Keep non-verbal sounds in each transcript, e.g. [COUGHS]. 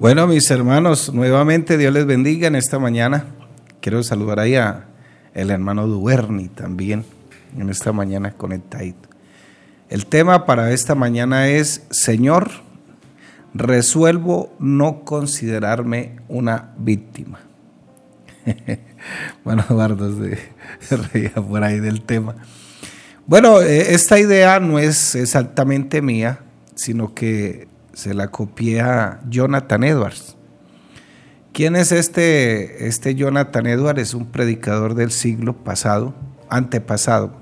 Bueno, mis hermanos, nuevamente Dios les bendiga en esta mañana. Quiero saludar ahí a el hermano Duerni también en esta mañana conectadito. El tema para esta mañana es, Señor, resuelvo no considerarme una víctima. [LAUGHS] bueno, Eduardo se [LAUGHS] reía por ahí del tema. Bueno, eh, esta idea no es exactamente mía, sino que se la copié a Jonathan Edwards. ¿Quién es este, este Jonathan Edwards? Es un predicador del siglo pasado, antepasado.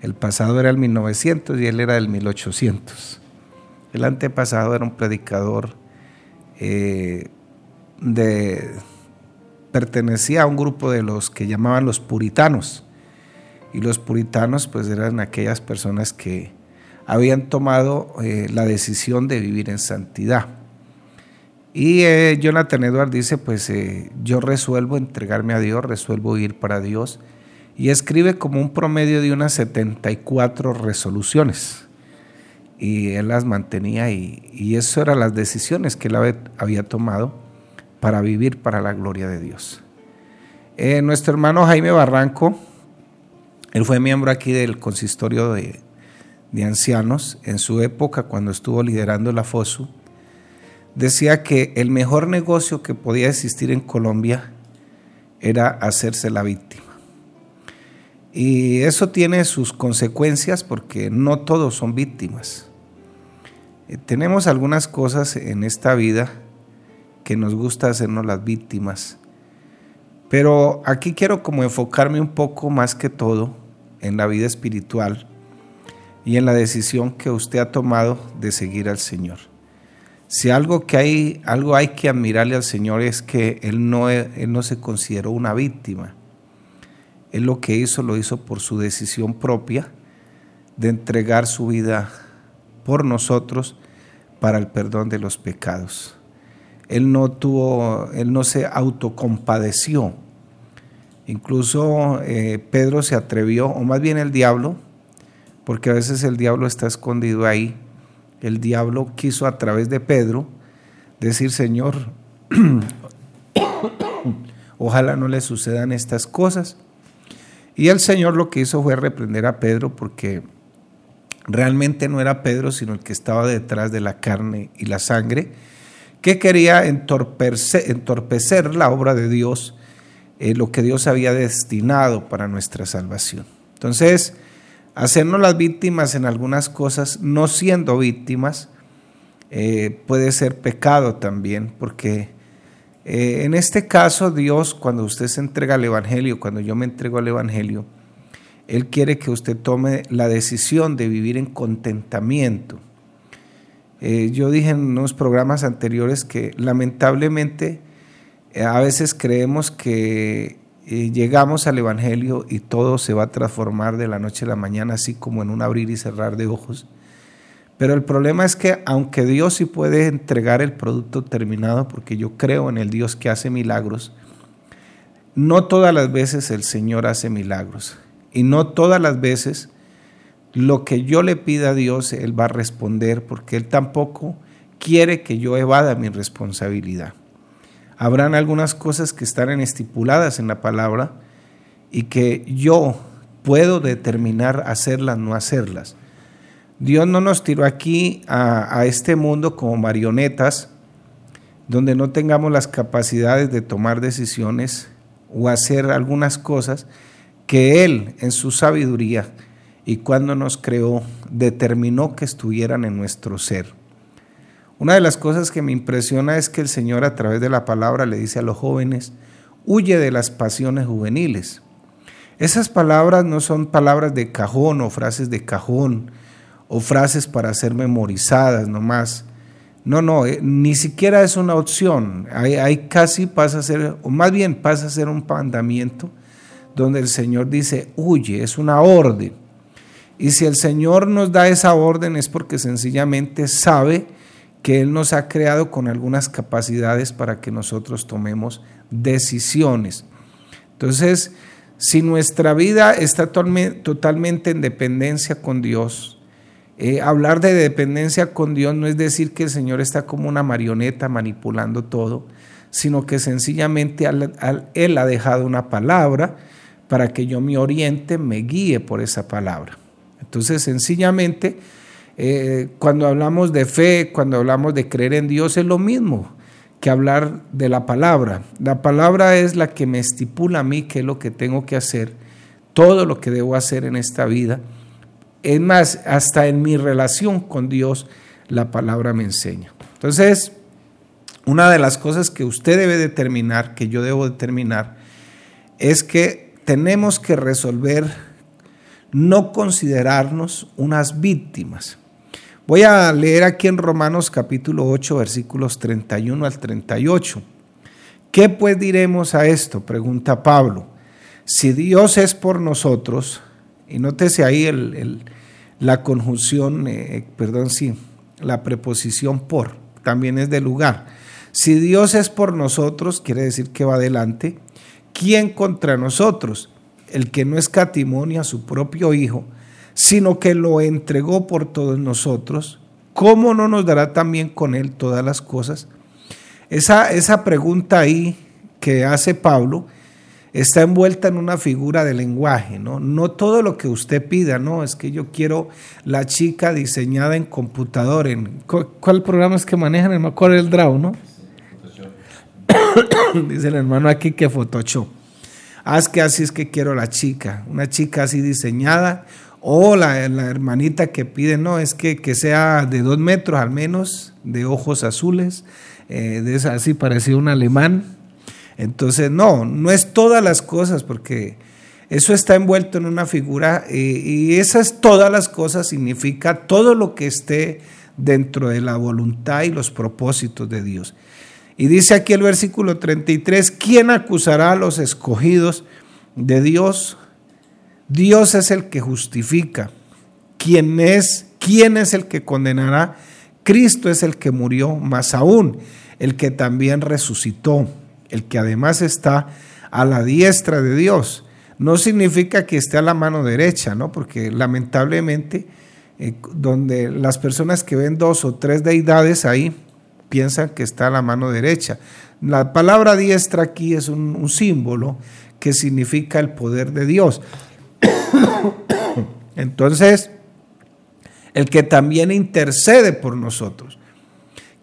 El pasado era el 1900 y él era del 1800. El antepasado era un predicador eh, de pertenecía a un grupo de los que llamaban los puritanos. Y los puritanos pues eran aquellas personas que habían tomado eh, la decisión de vivir en santidad. Y eh, Jonathan Edwards dice, pues eh, yo resuelvo entregarme a Dios, resuelvo ir para Dios. Y escribe como un promedio de unas 74 resoluciones. Y él las mantenía y, y eso eran las decisiones que él había tomado para vivir para la gloria de Dios. nuestro hermano Jaime Barranco, él fue miembro aquí del consistorio de, de ancianos en su época cuando estuvo liderando la FOSU, decía que el mejor negocio que podía existir en Colombia era hacerse la víctima. Y eso tiene sus consecuencias porque no todos son víctimas. Eh, tenemos algunas cosas en esta vida que nos gusta hacernos las víctimas. Pero aquí quiero como enfocarme un poco más que todo en la vida espiritual y en la decisión que usted ha tomado de seguir al Señor. Si algo que hay, algo hay que admirarle al Señor es que él no, él no se consideró una víctima. Él lo que hizo lo hizo por su decisión propia de entregar su vida por nosotros para el perdón de los pecados. Él no tuvo, él no se autocompadeció. Incluso eh, Pedro se atrevió, o más bien el diablo, porque a veces el diablo está escondido ahí. El diablo quiso a través de Pedro decir, Señor, [COUGHS] ojalá no le sucedan estas cosas. Y el Señor lo que hizo fue reprender a Pedro porque realmente no era Pedro, sino el que estaba detrás de la carne y la sangre, que quería entorpecer, la obra de Dios, eh, lo que Dios había destinado para nuestra salvación. Entonces, hacernos las víctimas en algunas cosas, no siendo víctimas, eh, puede ser pecado también, porque eh, en este caso Dios, cuando usted se entrega al Evangelio, cuando yo me entrego al Evangelio, Él quiere que usted tome la decisión de vivir en contentamiento. Eh, yo dije en unos programas anteriores que lamentablemente a veces creemos que llegamos al Evangelio y todo se va a transformar de la noche a la mañana, así como en un abrir y cerrar de ojos. Pero el problema es que aunque Dios sí puede entregar el producto terminado, porque yo creo en el Dios que hace milagros, no todas las veces el Señor hace milagros. Y no todas las veces lo que yo le pida a Dios, Él va a responder, porque Él tampoco quiere que yo evada mi responsabilidad. Habrán algunas cosas que están estipuladas en la palabra y que yo puedo determinar hacerlas, no hacerlas. Dios no nos tiró aquí a este mundo como marionetas, donde no tengamos las capacidades de tomar decisiones o hacer algunas cosas que Él en su sabiduría y cuando nos creó determinó que estuvieran en nuestro ser. Una de las cosas que me impresiona es que el Señor a través de la palabra le dice a los jóvenes, huye de las pasiones juveniles. Esas palabras no son palabras de cajón o frases de cajón o frases para ser memorizadas nomás. No, no, eh, ni siquiera es una opción. Hay, casi pasa a ser, o más bien pasa a ser un mandamiento donde el Señor dice, huye, es una orden. Y si el Señor nos da esa orden es porque sencillamente sabe que Él nos ha creado con algunas capacidades para que nosotros tomemos decisiones. Entonces, si nuestra vida está totalmente en dependencia con Dios Eh, hablar de dependencia con Dios no es decir que el Señor está como una marioneta manipulando todo, sino que sencillamente Él ha dejado una palabra para que yo me oriente, me guíe por esa palabra. Entonces, sencillamente, eh, cuando hablamos de fe, cuando hablamos de creer en Dios, es lo mismo que hablar de la palabra. La palabra es la que me estipula a mí qué es lo que tengo que hacer, todo lo que debo hacer en esta vida es más, hasta en mi relación con Dios, la palabra me enseña. Entonces, una de las cosas que usted debe determinar, que yo debo determinar, es que tenemos que resolver no considerarnos unas víctimas. Voy a leer aquí en Romanos capítulo 8, versículos 31 al 38. ¿Qué pues diremos a esto? Pregunta Pablo. Si Dios es por nosotros, y nótese ahí el, la conjunción, eh, perdón, sí, la preposición por, también es de lugar. Si Dios es por nosotros, quiere decir que va adelante. ¿Quién contra nosotros? El que no escatimonia a su propio Hijo, sino que lo entregó por todos nosotros. ¿Cómo no nos dará también con Él todas las cosas? Esa, esa pregunta ahí que hace Pablo está envuelta en una figura de lenguaje, ¿no? No todo lo que usted pida, no, es que yo quiero la chica diseñada en computador, en ¿cuál programa es que manejan? El acuerdo el Draw, ¿no? [COUGHS] Dice el hermano aquí que Photoshop. Haz que así es que quiero la chica, una chica así diseñada, o la, hermanita que pide, no, es que, que, sea de dos metros al menos, de ojos azules, eh, de así parecido un alemán, entonces, no, no es todas las cosas, porque eso está envuelto en una figura eh, y esas todas las cosas significa todo lo que esté dentro de la voluntad y los propósitos de Dios. Y dice aquí el versículo 33, ¿quién acusará a los escogidos de Dios? Dios es el que justifica. ¿Quién es? ¿Quién es el que condenará? Cristo es el que murió, más aún, el que también resucitó el que además está a la diestra de Dios. No significa que esté a la mano derecha, ¿no? Porque lamentablemente, eh, donde las personas que ven dos o tres deidades ahí piensan que está a la mano derecha. La palabra diestra aquí es un, un símbolo que significa el poder de Dios. [COUGHS] Entonces, el que también intercede por nosotros.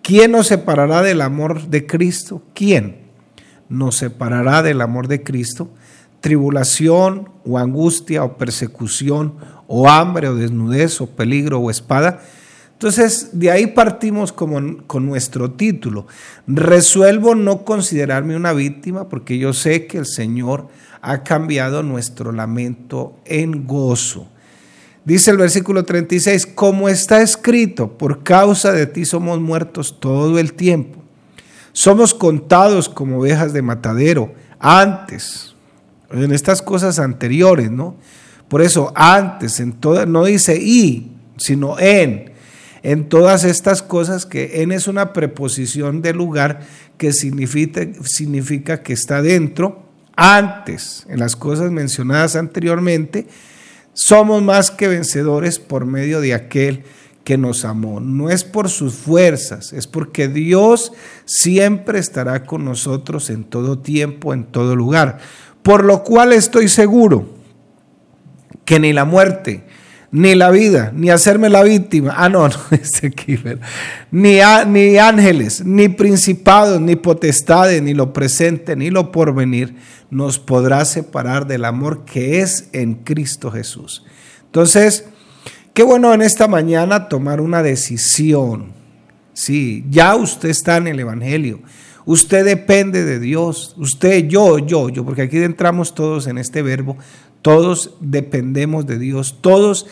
¿Quién nos separará del amor de Cristo? ¿Quién? nos separará del amor de Cristo, tribulación o angustia o persecución o hambre o desnudez o peligro o espada. Entonces, de ahí partimos como, con nuestro título. Resuelvo no considerarme una víctima porque yo sé que el Señor ha cambiado nuestro lamento en gozo. Dice el versículo 36, como está escrito, por causa de ti somos muertos todo el tiempo somos contados como ovejas de matadero antes, en estas cosas anteriores, ¿no? Por eso antes, en todas, no dice y, sino en, en todas estas cosas que en es una preposición de lugar que significa que está dentro, antes, en las cosas mencionadas anteriormente, somos más que vencedores por medio de aquel que nos amó. No es por sus fuerzas, es porque Dios siempre estará con nosotros en todo tiempo, en todo lugar. Por lo cual estoy seguro que ni la muerte, ni la vida, ni hacerme la víctima, ah, no, [LAUGHS] no, este aquí, ni, ni ángeles, ni principados, ni potestades, ni lo presente, ni lo porvenir, nos podrá separar del amor que es en Cristo Jesús. Entonces, Qué bueno en esta mañana tomar una decisión. Sí, ya usted está en el Evangelio. Usted depende de Dios. Usted, yo, yo, yo, porque aquí entramos todos en este verbo. Todos dependemos de Dios. Todos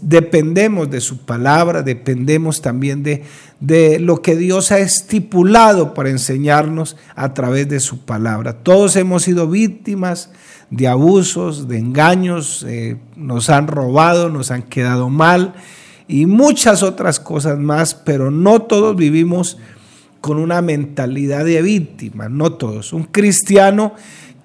dependemos de su palabra. Dependemos también de, lo que Dios ha estipulado para enseñarnos a través de su palabra. Todos hemos sido víctimas de abusos, de engaños, eh, nos han robado, nos han quedado mal y muchas otras cosas más, pero no todos vivimos con una mentalidad de víctima, no todos. Un cristiano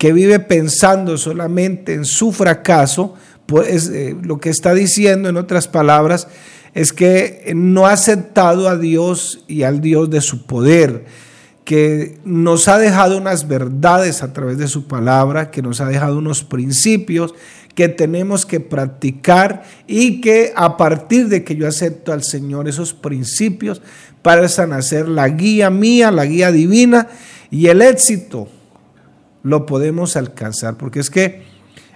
que vive pensando solamente en su fracaso, pues eh, lo que está diciendo en otras palabras es que no ha aceptado a Dios y al Dios de su poder, que nos ha dejado unas verdades a través de su palabra, que nos ha dejado unos principios que tenemos que practicar y que a partir de que yo acepto al Señor esos principios, pasan a ser la guía mía, la guía divina y el éxito lo podemos alcanzar, porque es que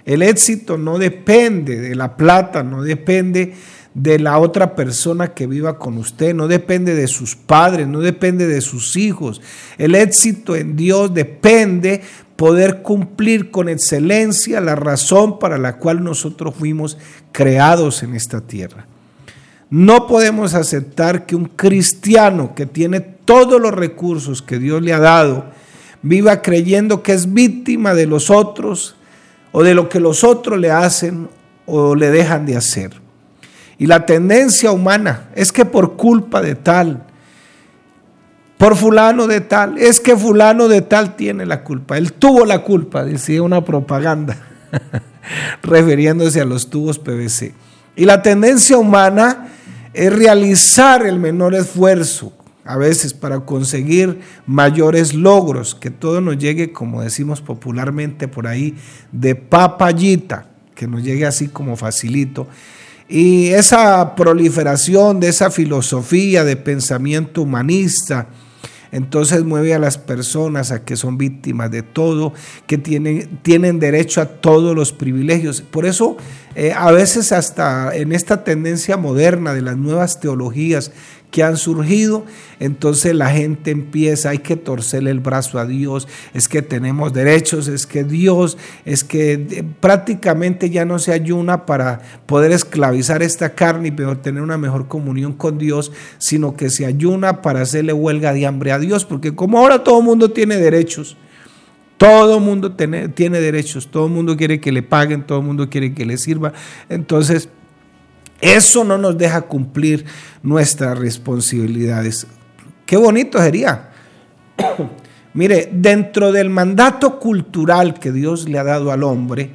el éxito no depende de la plata, no depende de la otra persona que viva con usted, no depende de sus padres, no depende de sus hijos. El éxito en Dios depende poder cumplir con excelencia la razón para la cual nosotros fuimos creados en esta tierra. No podemos aceptar que un cristiano que tiene todos los recursos que Dios le ha dado viva creyendo que es víctima de los otros o de lo que los otros le hacen o le dejan de hacer. Y la tendencia humana es que por culpa de tal, por fulano de tal, es que fulano de tal tiene la culpa. Él tuvo la culpa, decía una propaganda, [LAUGHS] refiriéndose a los tubos PVC. Y la tendencia humana es realizar el menor esfuerzo, a veces para conseguir mayores logros, que todo nos llegue, como decimos popularmente por ahí, de papayita, que nos llegue así como facilito. Y esa proliferación de esa filosofía de pensamiento humanista, entonces mueve a las personas a que son víctimas de todo, que tienen, tienen derecho a todos los privilegios. Por eso, eh, a veces hasta en esta tendencia moderna de las nuevas teologías que han surgido, entonces la gente empieza, hay que torcerle el brazo a Dios, es que tenemos derechos, es que Dios, es que eh, prácticamente ya no se ayuna para poder esclavizar esta carne y tener una mejor comunión con Dios, sino que se ayuna para hacerle huelga de hambre a Dios, porque como ahora todo el mundo tiene derechos, todo mundo tiene, tiene derechos, todo el mundo quiere que le paguen, todo el mundo quiere que le sirva, entonces eso no nos deja cumplir nuestras responsabilidades. Qué bonito sería. [COUGHS] Mire, dentro del mandato cultural que Dios le ha dado al hombre,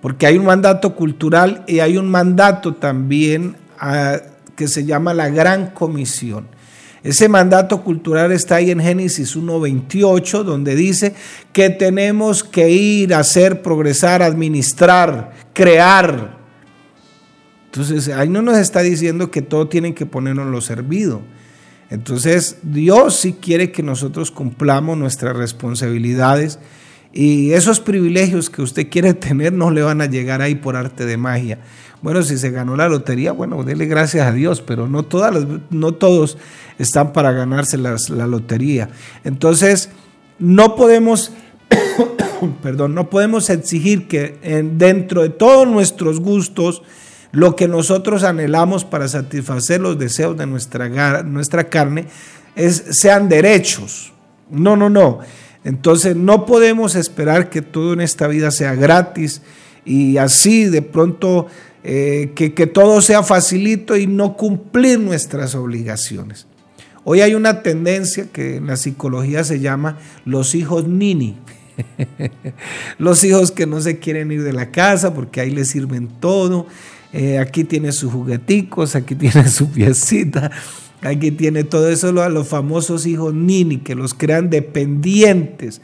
porque hay un mandato cultural y hay un mandato también ah, que se llama la Gran Comisión. Ese mandato cultural está ahí en Génesis 1.28, donde dice que tenemos que ir a hacer, progresar, administrar, crear, entonces, ahí no nos está diciendo que todo tienen que ponernos lo servido. Entonces, Dios sí quiere que nosotros cumplamos nuestras responsabilidades y esos privilegios que usted quiere [LAUGHS] tener no le van a llegar ahí por arte de magia. Bueno, si se ganó la lotería, bueno, dele gracias a Dios, pero no, todos están para ganarse la lotería. Entonces, no podemos, [COUGHS] perdón, no podemos exigir que dentro de todos nuestros gustos, lo que nosotros anhelamos para satisfacer los deseos de nuestra, nuestra carne es, sean derechos. No, no, no. Entonces no podemos esperar que todo en esta vida sea gratis y así de pronto eh, que, que todo sea facilito y no cumplir nuestras obligaciones. Hoy hay una tendencia que en la psicología se llama los hijos nini. [LAUGHS] los hijos que no se quieren ir de la casa porque ahí les sirven todo eh, aquí tiene sus jugueticos, aquí tiene su piecita, aquí tiene todo eso, los famosos hijos nini, que los crean dependientes.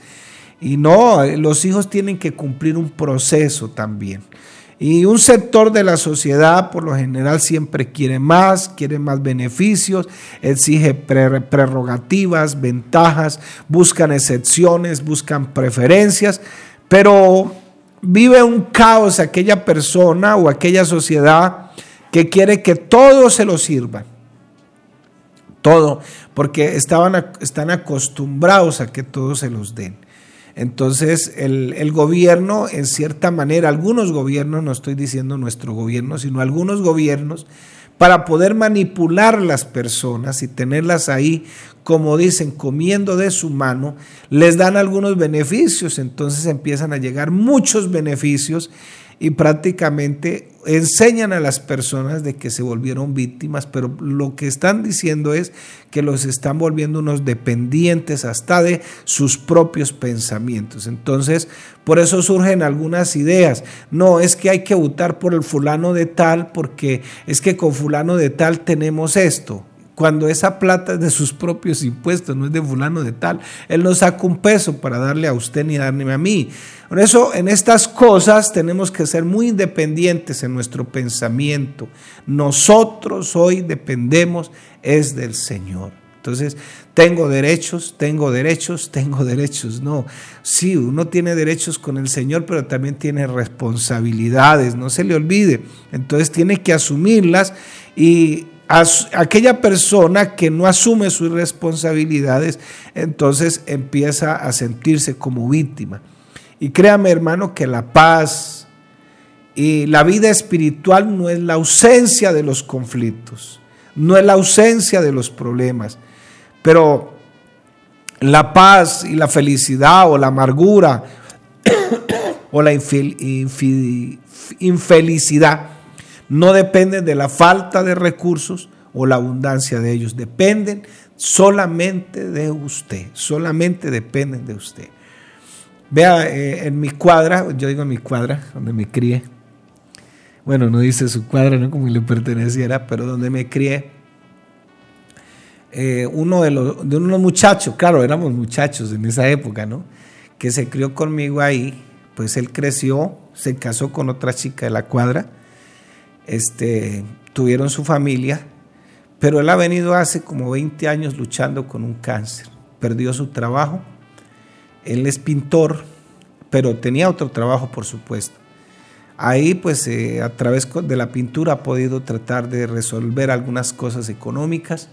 Y no, los hijos tienen que cumplir un proceso también. Y un sector de la sociedad por lo general siempre quiere más, quiere más beneficios, exige prerrogativas, ventajas, buscan excepciones, buscan preferencias, pero vive un caos aquella persona o aquella sociedad que quiere que todo se lo sirva. Todo, porque estaban, están acostumbrados a que todo se los den. Entonces, el, el, gobierno, en cierta manera, algunos gobiernos, no estoy diciendo nuestro gobierno, sino algunos gobiernos, para poder manipular las personas y tenerlas ahí, como dicen, comiendo de su mano, les dan algunos beneficios, entonces empiezan a llegar muchos beneficios y prácticamente enseñan a las personas de que se volvieron víctimas, pero lo que están diciendo es que los están volviendo unos dependientes hasta de sus propios pensamientos. Entonces, por eso surgen algunas ideas. No, es que hay que votar por el fulano de tal porque es que con fulano de tal tenemos esto cuando esa plata es de sus propios impuestos, no es de fulano de tal. Él no saca un peso para darle a usted ni darme a mí. Por eso, en estas cosas tenemos que ser muy independientes en nuestro pensamiento. Nosotros hoy dependemos es del Señor. Entonces, tengo derechos, tengo derechos, tengo derechos. No, sí, uno tiene derechos con el Señor, pero también tiene responsabilidades, no se le olvide. Entonces, tiene que asumirlas y aquella persona que no asume sus responsabilidades, entonces empieza a sentirse como víctima. Y créame hermano que la paz y la vida espiritual no es la ausencia de los conflictos, no es la ausencia de los problemas, pero la paz y la felicidad o la amargura [COUGHS] o la infelicidad no dependen de la falta de recursos o la abundancia de ellos, dependen solamente de usted, solamente dependen de usted. Vea, eh, en mi cuadra, yo digo en mi cuadra, donde me crié, bueno, no dice su cuadra, no como le perteneciera, pero donde me crié, eh, uno de los, de unos muchachos, claro, éramos muchachos en esa época, ¿no? Que se crió conmigo ahí, pues él creció, se casó con otra chica de la cuadra, este, tuvieron su familia, pero él ha venido hace como 20 años luchando con un cáncer. Perdió su trabajo. Él es pintor, pero tenía otro trabajo, por supuesto. Ahí, pues, eh, a través de la pintura ha podido tratar de resolver algunas cosas económicas.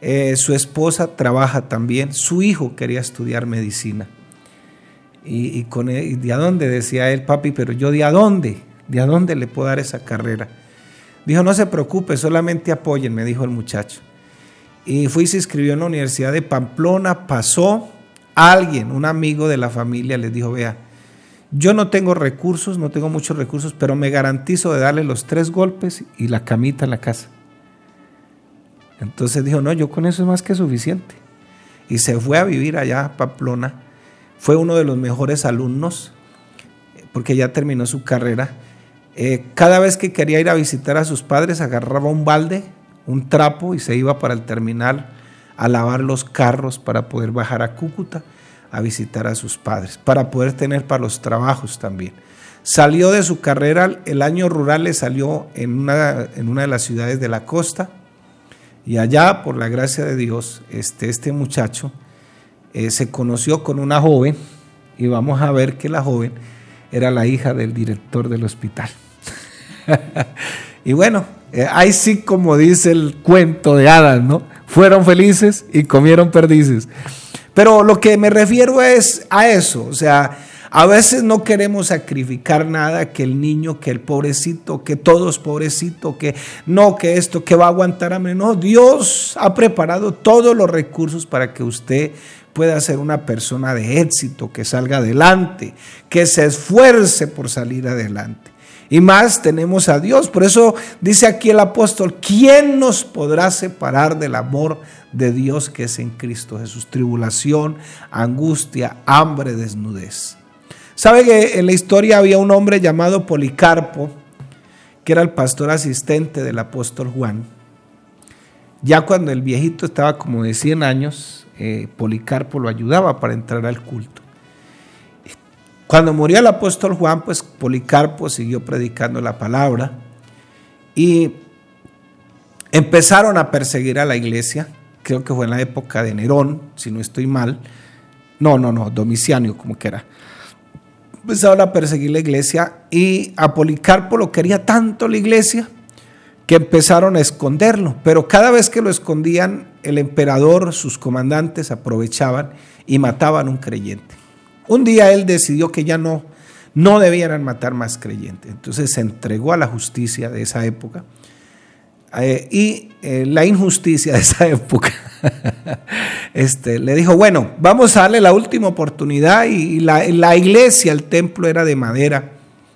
Eh, su esposa trabaja también. Su hijo quería estudiar medicina. Y, con ¿de a dónde? Decía él, papi, pero yo de a dónde? ¿De a dónde le puedo dar esa carrera? Dijo, no se preocupe, solamente apoyen, me dijo el muchacho. Y fui y se inscribió en la Universidad de Pamplona, pasó, alguien, un amigo de la familia, les dijo, vea, yo no tengo recursos, no tengo muchos recursos, pero me garantizo de darle los tres golpes y la camita en la casa. Entonces dijo, no, yo con eso es más que suficiente. Y se fue a vivir allá a Pamplona. Fue uno de los mejores alumnos, porque ya terminó su carrera eh, cada vez que quería ir a visitar a sus padres, agarraba un balde, un trapo y se iba para el terminal a lavar los carros para poder bajar a Cúcuta a visitar a sus padres, para poder tener para los trabajos también. Salió de su carrera, el año rural le salió en una, en una de las ciudades de la costa y allá, por la gracia de Dios, este, este muchacho eh, se conoció con una joven y vamos a ver que la joven era la hija del director del hospital. [LAUGHS] y bueno, eh, ahí sí como dice el cuento de hadas, ¿no? Fueron felices y comieron perdices. Pero lo que me refiero es a eso, o sea, a veces no queremos sacrificar nada, que el niño, que el pobrecito, que todos pobrecito, que no, que esto, que va a aguantar a menos. Dios ha preparado todos los recursos para que usted pueda ser una persona de éxito, que salga adelante, que se esfuerce por salir adelante. Y más tenemos a Dios. Por eso dice aquí el apóstol, ¿quién nos podrá separar del amor de Dios que es en Cristo Jesús? Tribulación, angustia, hambre, desnudez. ¿Sabe que en la historia había un hombre llamado Policarpo, que era el pastor asistente del apóstol Juan? Ya cuando el viejito estaba como de 100 años, eh, Policarpo lo ayudaba para entrar al culto. Cuando murió el apóstol Juan, pues Policarpo siguió predicando la palabra y empezaron a perseguir a la iglesia, creo que fue en la época de Nerón, si no estoy mal, no, no, no, Domiciano como que era. Empezaron a perseguir la iglesia y a Policarpo lo quería tanto la iglesia que empezaron a esconderlo, pero cada vez que lo escondían, el emperador, sus comandantes aprovechaban y mataban a un creyente. Un día él decidió que ya no, no debieran matar más creyentes. Entonces se entregó a la justicia de esa época. Eh, y eh, la injusticia de esa [LAUGHS] época este, le dijo, bueno, vamos a darle la última oportunidad y, la, la, iglesia, el templo era de madera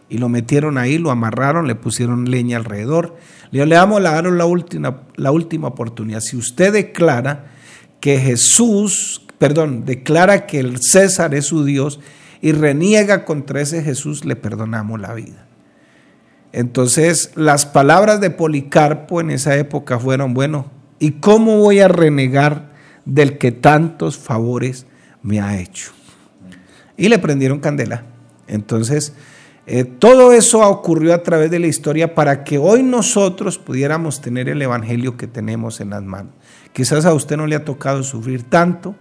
Y lo metieron ahí, lo amarraron, le pusieron leña alrededor. Le, le damos la, la, última, la última oportunidad. Si usted declara que Jesús, perdón, declara que el César es su Dios y reniega contra ese Jesús, le perdonamos la vida. Entonces, las palabras de Policarpo en esa época fueron, bueno, ¿y cómo voy a renegar del que tantos favores me ha hecho? Y le prendieron candela. Entonces, eh, todo eso ocurrió a través de la historia para que hoy nosotros pudiéramos tener el Evangelio que tenemos en las manos. Quizás a usted no le ha tocado sufrir tanto,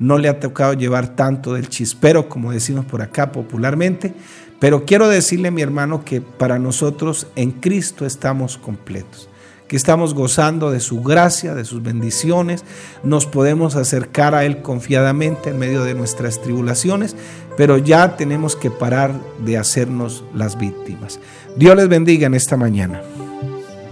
no le ha tocado llevar tanto del chispero, como decimos por acá popularmente, pero quiero decirle, mi hermano, que para nosotros en Cristo estamos completos que estamos gozando de su gracia, de sus bendiciones, nos podemos acercar a Él confiadamente en medio de nuestras tribulaciones, pero ya tenemos que parar de hacernos las víctimas. Dios les bendiga en esta mañana.